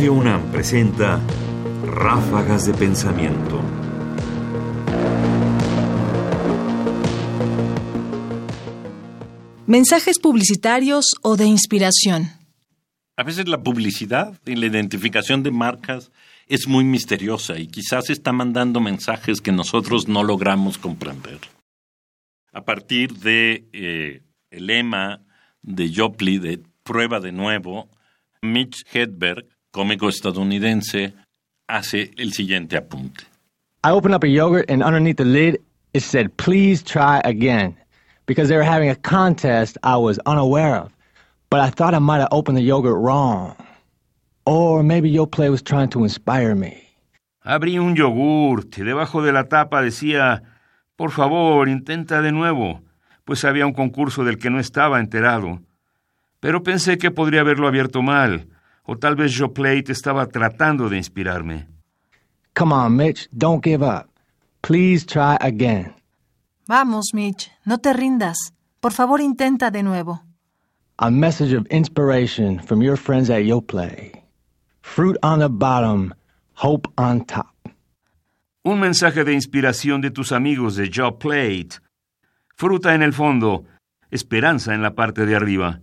Radio UNAM presenta Ráfagas de Pensamiento. Mensajes publicitarios o de inspiración. A veces la publicidad y la identificación de marcas es muy misteriosa y quizás está mandando mensajes que nosotros no logramos comprender. A partir de eh, el lema de Jopley de prueba de nuevo, Mitch Hedberg, cómico estadounidense, hace el siguiente apunte. I opened up a yogurt and underneath the lid it said please try again because they were having a contest I was unaware of. But I thought I might have opened the yogurt wrong. Or maybe your play was trying to inspire me. Abrí un yogurt y debajo de la tapa decía, por favor, intenta de nuevo, pues había un concurso del que no estaba enterado. Pero pensé que podría haberlo abierto mal, o tal vez Joe Plate estaba tratando de inspirarme. Come on, Mitch, don't give up. Please try again. Vamos, Mitch, no te rindas. Por favor, intenta de nuevo. A message of inspiration from your friends at Yoplay. Fruit on the bottom, hope on top. Un mensaje de inspiración de tus amigos de Joe Plate. Fruta en el fondo, esperanza en la parte de arriba.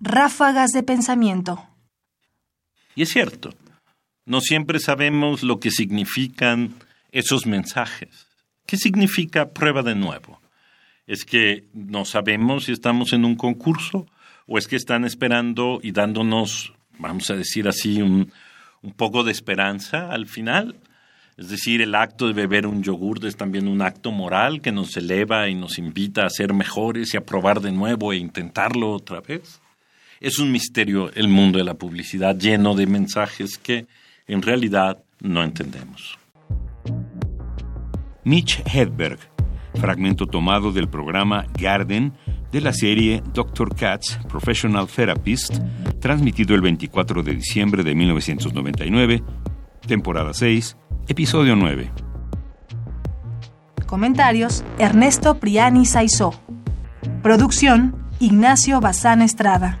Ráfagas de pensamiento. Y es cierto, no siempre sabemos lo que significan esos mensajes. ¿Qué significa prueba de nuevo? ¿Es que no sabemos si estamos en un concurso o es que están esperando y dándonos, vamos a decir así, un, un poco de esperanza al final? Es decir, el acto de beber un yogur es también un acto moral que nos eleva y nos invita a ser mejores y a probar de nuevo e intentarlo otra vez. Es un misterio el mundo de la publicidad lleno de mensajes que en realidad no entendemos. Mitch Hedberg, fragmento tomado del programa Garden de la serie Dr. Katz Professional Therapist, transmitido el 24 de diciembre de 1999, temporada 6, episodio 9. Comentarios: Ernesto Priani Saizó. Producción: Ignacio Bazán Estrada.